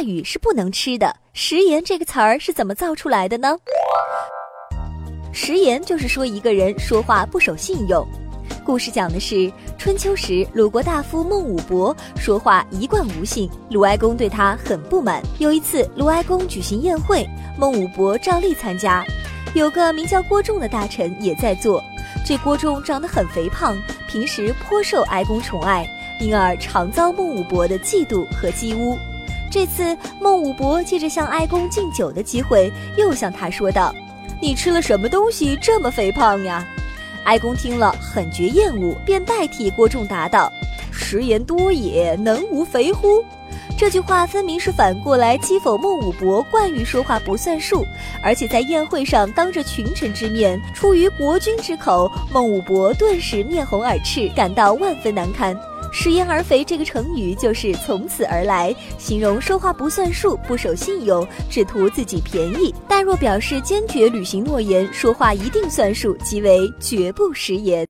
话语是不能吃的。食言这个词儿是怎么造出来的呢？食言就是说一个人说话不守信用。故事讲的是春秋时鲁国大夫孟武伯说话一贯无信，鲁哀公对他很不满。有一次鲁哀公举行宴会，孟武伯照例参加，有个名叫郭仲的大臣也在做。这郭仲长得很肥胖，平时颇受哀公宠爱，因而常遭孟武伯的嫉妒和讥污。这次孟武伯借着向哀公敬酒的机会，又向他说道：“你吃了什么东西这么肥胖呀？”哀公听了很觉厌恶，便代替郭仲答道：“食盐多也，能无肥乎？”这句话分明是反过来讥讽孟武伯惯于说话不算数，而且在宴会上当着群臣之面，出于国君之口，孟武伯顿时面红耳赤，感到万分难堪。食言而肥这个成语就是从此而来，形容说话不算数、不守信用、只图自己便宜；但若表示坚决履行诺言、说话一定算数，即为绝不食言。